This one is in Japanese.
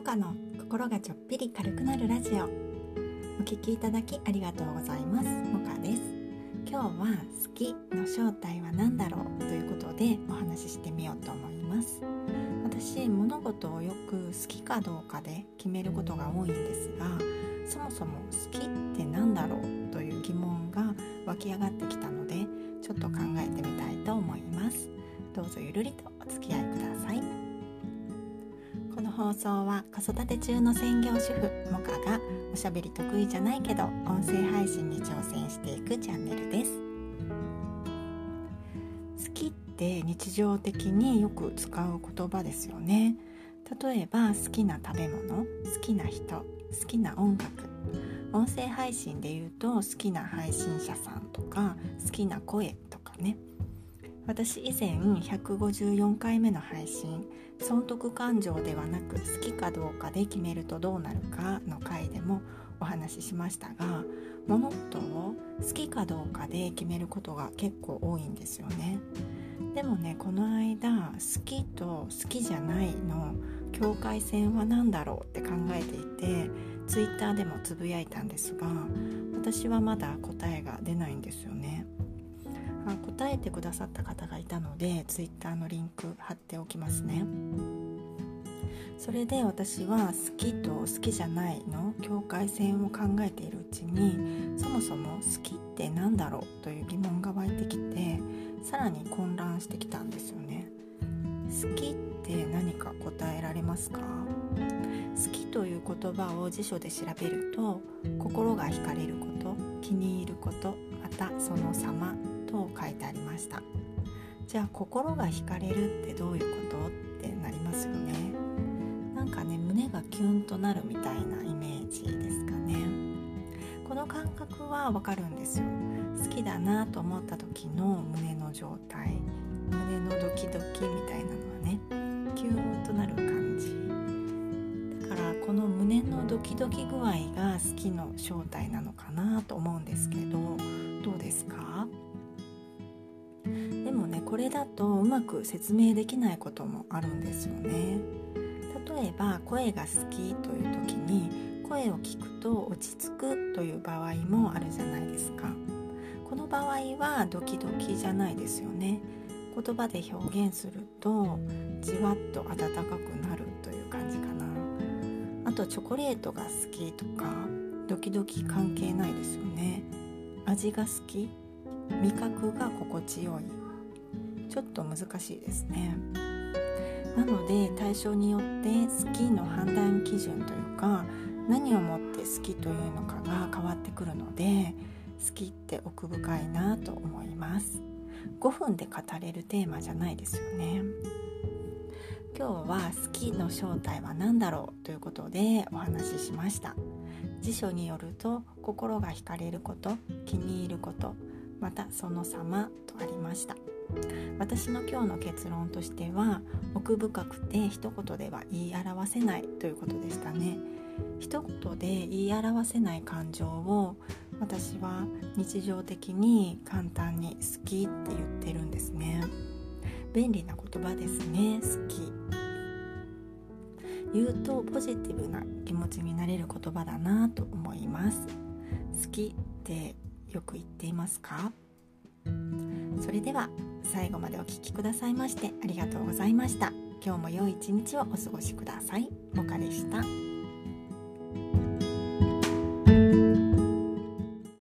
モカの心がちょっぴり軽くなるラジオ。お聞きいただきありがとうございます。モカです。今日は好きの正体は何だろうということでお話ししてみようと思います。私物事をよく好きかどうかで決めることが多いんですがそもそも好きって何だろうという疑問が湧き上がってきたのでちょっと考えてみたいと思います。どうぞゆるりとお付き合いください。放送は子育て中の専業主婦モカがおしゃべり得意じゃないけど音声配信に挑戦していくチャンネルです。好きって日常的によく使う言葉ですよね。例えば好きな食べ物好きな人好きな音楽。音声配信で言うと好きな配信者さんとか好きな声とかね。私以前154回目の配信損得感情ではなく好きかどうかで決めるとどうなるかの回でもお話ししましたが物事を好きかどうかで決めることが結構多いんですよね。でもねこの間好きと好きじゃないの境界線は何だろうって考えていてツイッターでもつぶやいたんですが私はまだ答えが出ないんですよね。答えてくださった方がいたので Twitter のリンク貼っておきますね。それで私は好きと好きじゃないの境界線を考えているうちにそもそも好きって何だろうという疑問が湧いてきてさらに混乱してきたんですよね。好きって何か答えられますか？好きという言葉を辞書で調べると心が惹かれること気に入ることまたその様と書いてありました。じゃあ心が惹かれるってどういうこと？ってなりますよね。なんかね胸がキュンとなるみたいなイメージですかね。この感覚はわかるんですよ。好きだなと思った時の胸の状態。胸のドキドキみたいなのはねキュンとなる感じ。だからこの胸のドキドキ具合が好きの正体なのかなと思うんですけどどうですか？これだとうまく説明できないこともあるんですよね。例えば声が好きという時に声を聞くと落ち着くという場合もあるじゃないですか。この場合はドキドキじゃないですよね。言葉で表現するとじわっと温かくなるという感じかな。あとチョコレートが好きとかドキドキ関係ないですよね。味が好き。味覚が心地よい。ちょっと難しいですね。なので対象によって好きの判断基準というか何をもって好きというのかが変わってくるので好きって奥深いなと思います。5分で語れるテーマじゃないですよね。今日は好きの正体は何だろうということでお話ししました。辞書によると心が惹かれること気に入ることまたその様とありました。私の今日の結論としては奥深くて一言では言い表せないということでしたね。一言で言い表せない感情を私は日常的に簡単に好きって言ってるんですね。便利な言葉ですね。好き。言うとポジティブな気持ちになれる言葉だなと思います。好きってよく言っていますか？それでは最後までお聴きくださいましてありがとうございました。今日も良い一日をお過ごしください。モカでした。